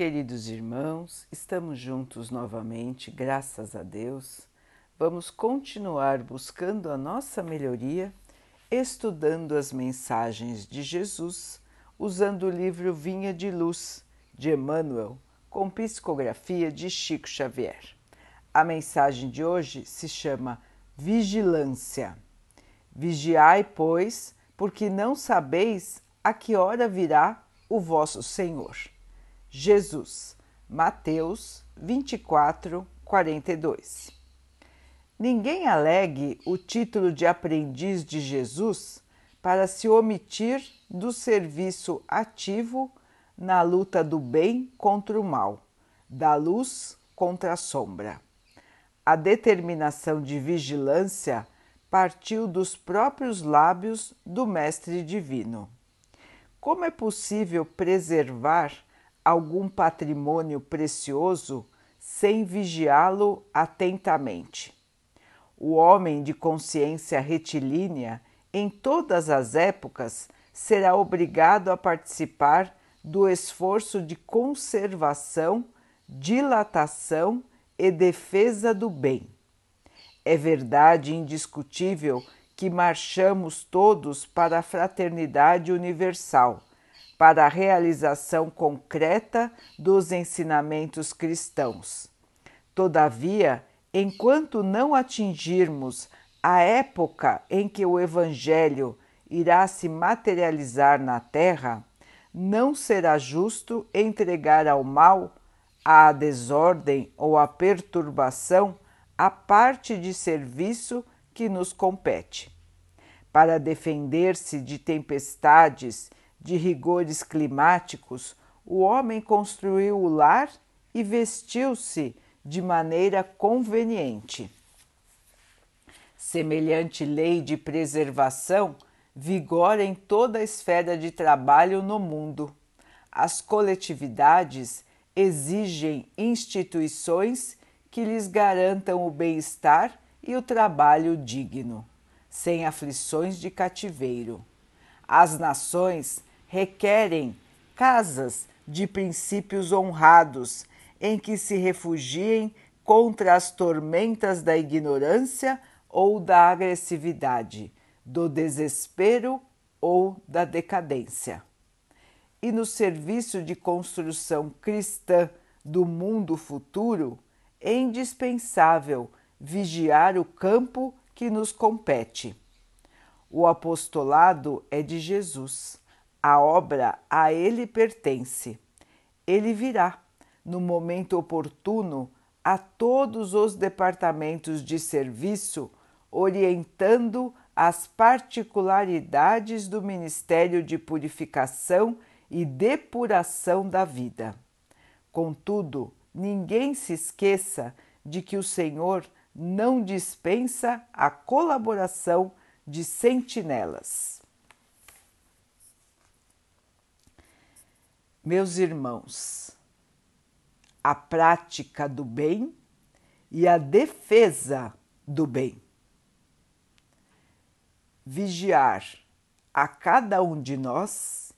Queridos irmãos, estamos juntos novamente, graças a Deus. Vamos continuar buscando a nossa melhoria, estudando as mensagens de Jesus, usando o livro Vinha de Luz, de Emmanuel, com psicografia de Chico Xavier. A mensagem de hoje se chama Vigilância. Vigiai, pois, porque não sabeis a que hora virá o vosso Senhor. Jesus, Mateus 24, 42. Ninguém alegue o título de aprendiz de Jesus para se omitir do serviço ativo na luta do bem contra o mal, da luz contra a sombra. A determinação de vigilância partiu dos próprios lábios do Mestre Divino. Como é possível preservar algum patrimônio precioso sem vigiá-lo atentamente. O homem de consciência retilínea, em todas as épocas, será obrigado a participar do esforço de conservação, dilatação e defesa do bem. É verdade indiscutível que marchamos todos para a fraternidade universal para a realização concreta dos ensinamentos cristãos. Todavia, enquanto não atingirmos a época em que o Evangelho irá se materializar na Terra, não será justo entregar ao mal, à desordem ou à perturbação a parte de serviço que nos compete. Para defender-se de tempestades de rigores climáticos, o homem construiu o lar e vestiu-se de maneira conveniente. Semelhante lei de preservação vigora em toda a esfera de trabalho no mundo. As coletividades exigem instituições que lhes garantam o bem-estar e o trabalho digno, sem aflições de cativeiro. As nações requerem casas de princípios honrados em que se refugiem contra as tormentas da ignorância ou da agressividade, do desespero ou da decadência. E no serviço de construção cristã do mundo futuro, é indispensável vigiar o campo que nos compete. O apostolado é de Jesus a obra a ele pertence. Ele virá, no momento oportuno, a todos os departamentos de serviço, orientando as particularidades do ministério de purificação e depuração da vida. Contudo, ninguém se esqueça de que o Senhor não dispensa a colaboração de sentinelas. Meus irmãos, a prática do bem e a defesa do bem. Vigiar a cada um de nós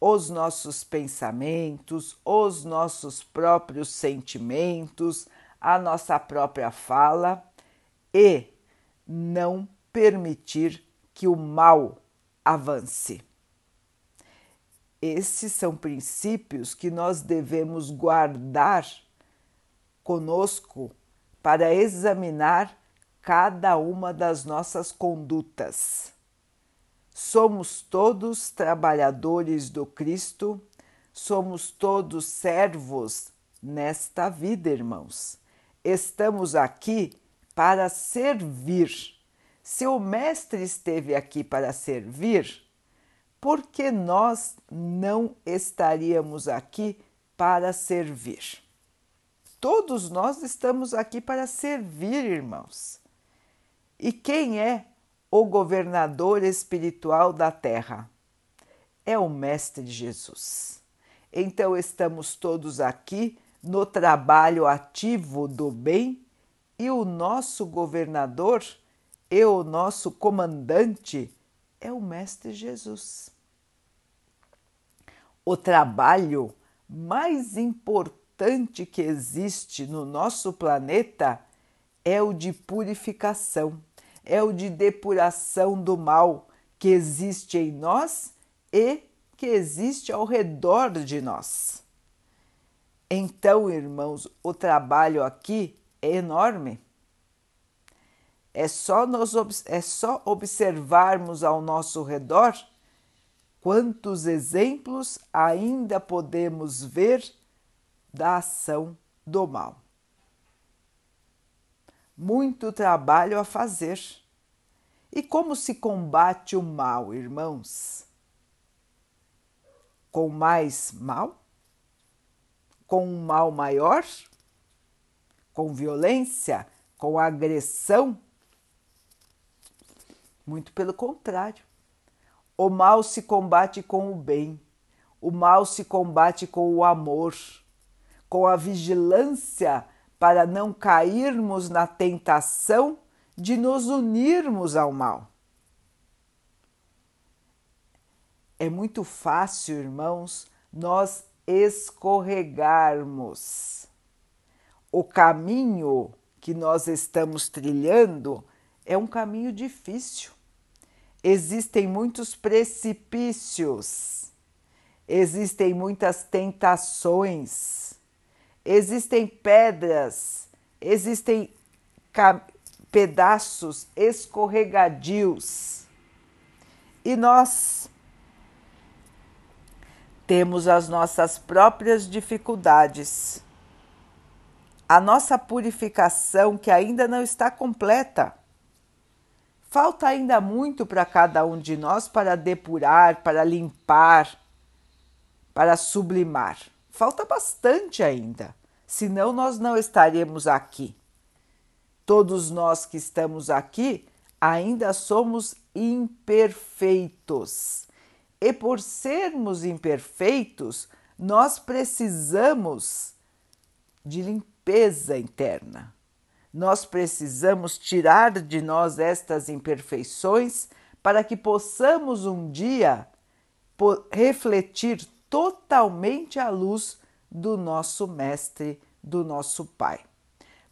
os nossos pensamentos, os nossos próprios sentimentos, a nossa própria fala e não permitir que o mal avance. Esses são princípios que nós devemos guardar conosco para examinar cada uma das nossas condutas. Somos todos trabalhadores do Cristo, somos todos servos nesta vida, irmãos. Estamos aqui para servir. Se o Mestre esteve aqui para servir, porque nós não estaríamos aqui para servir. Todos nós estamos aqui para servir, irmãos. E quem é o governador espiritual da terra? É o Mestre Jesus. Então estamos todos aqui no trabalho ativo do bem e o nosso governador e o nosso comandante é o Mestre Jesus. O trabalho mais importante que existe no nosso planeta é o de purificação, é o de depuração do mal que existe em nós e que existe ao redor de nós. Então, irmãos, o trabalho aqui é enorme. É só, nós, é só observarmos ao nosso redor quantos exemplos ainda podemos ver da ação do mal. Muito trabalho a fazer. E como se combate o mal, irmãos? Com mais mal? Com um mal maior? Com violência? Com agressão? Muito pelo contrário. O mal se combate com o bem, o mal se combate com o amor, com a vigilância para não cairmos na tentação de nos unirmos ao mal. É muito fácil, irmãos, nós escorregarmos. O caminho que nós estamos trilhando é um caminho difícil existem muitos precipícios, existem muitas tentações, existem pedras, existem pedaços escorregadios. E nós temos as nossas próprias dificuldades, a nossa purificação que ainda não está completa. Falta ainda muito para cada um de nós para depurar, para limpar, para sublimar. Falta bastante ainda, senão nós não estaremos aqui. Todos nós que estamos aqui ainda somos imperfeitos. E por sermos imperfeitos, nós precisamos de limpeza interna. Nós precisamos tirar de nós estas imperfeições para que possamos um dia refletir totalmente a luz do nosso Mestre, do nosso Pai.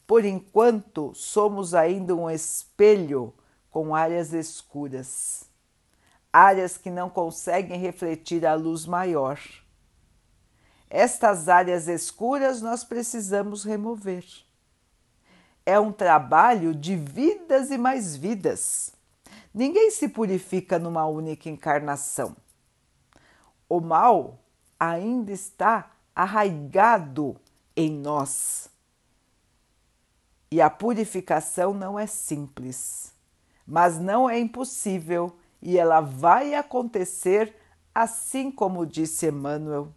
Por enquanto, somos ainda um espelho com áreas escuras, áreas que não conseguem refletir a luz maior. Estas áreas escuras nós precisamos remover é um trabalho de vidas e mais vidas. Ninguém se purifica numa única encarnação. O mal ainda está arraigado em nós. E a purificação não é simples, mas não é impossível e ela vai acontecer assim como disse Emmanuel,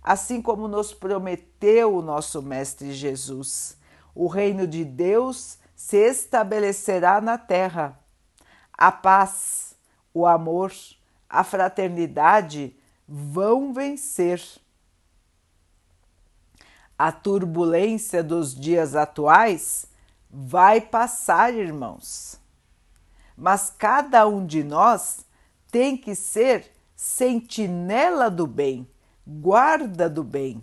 assim como nos prometeu o nosso Mestre Jesus o reino de Deus se estabelecerá na terra. A paz, o amor, a fraternidade vão vencer. A turbulência dos dias atuais vai passar, irmãos. Mas cada um de nós tem que ser sentinela do bem, guarda do bem,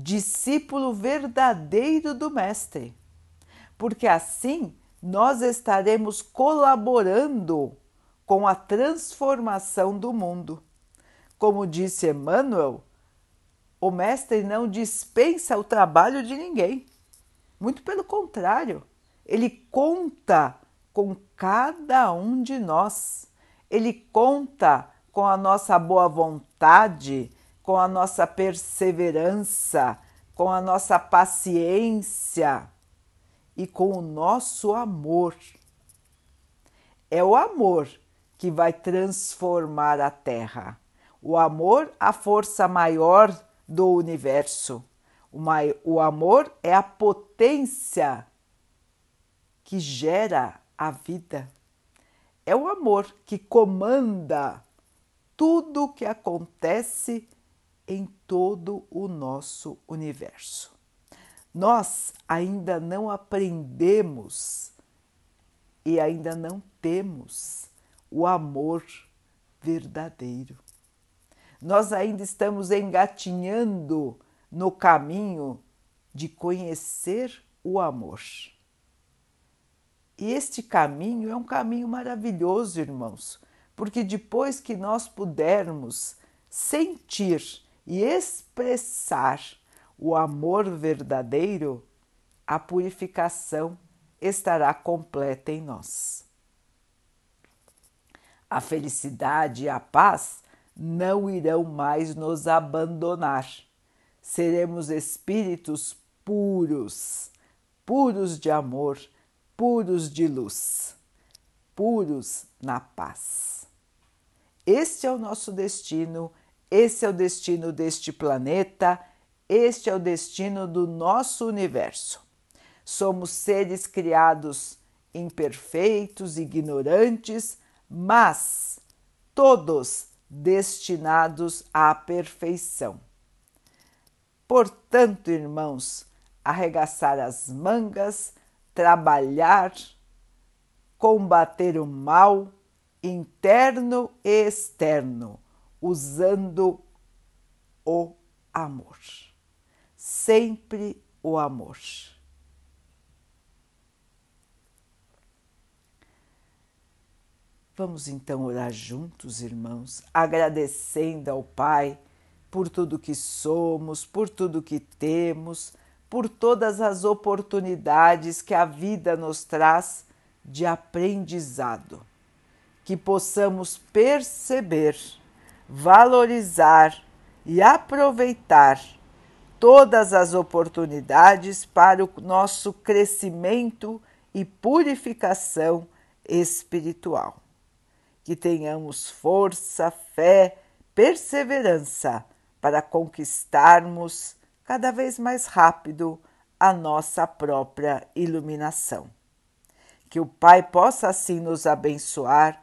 discípulo verdadeiro do Mestre, porque assim nós estaremos colaborando com a transformação do mundo. Como disse Emmanuel, o Mestre não dispensa o trabalho de ninguém. Muito pelo contrário, ele conta com cada um de nós. Ele conta com a nossa boa vontade, com a nossa perseverança, com a nossa paciência e com o nosso amor. É o amor que vai transformar a Terra. O amor, a força maior do universo. O amor é a potência que gera a vida. É o amor que comanda tudo o que acontece em todo o nosso universo. Nós ainda não aprendemos e ainda não temos o amor verdadeiro. nós ainda estamos engatinhando no caminho de conhecer o amor. E este caminho é um caminho maravilhoso, irmãos, porque depois que nós pudermos sentir e expressar o amor verdadeiro, a purificação estará completa em nós. A felicidade e a paz não irão mais nos abandonar. Seremos espíritos puros, puros de amor, puros de luz, puros na paz. Este é o nosso destino, esse é o destino deste planeta, este é o destino do nosso universo. Somos seres criados imperfeitos, ignorantes, mas todos destinados à perfeição. Portanto, irmãos, arregaçar as mangas, trabalhar, combater o mal interno e externo, usando o amor. Sempre o amor. Vamos então orar juntos, irmãos, agradecendo ao Pai por tudo que somos, por tudo que temos por todas as oportunidades que a vida nos traz de aprendizado. Que possamos perceber, valorizar e aproveitar todas as oportunidades para o nosso crescimento e purificação espiritual. Que tenhamos força, fé, perseverança para conquistarmos cada vez mais rápido a nossa própria iluminação. Que o Pai possa assim nos abençoar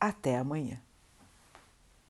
Até amanhã.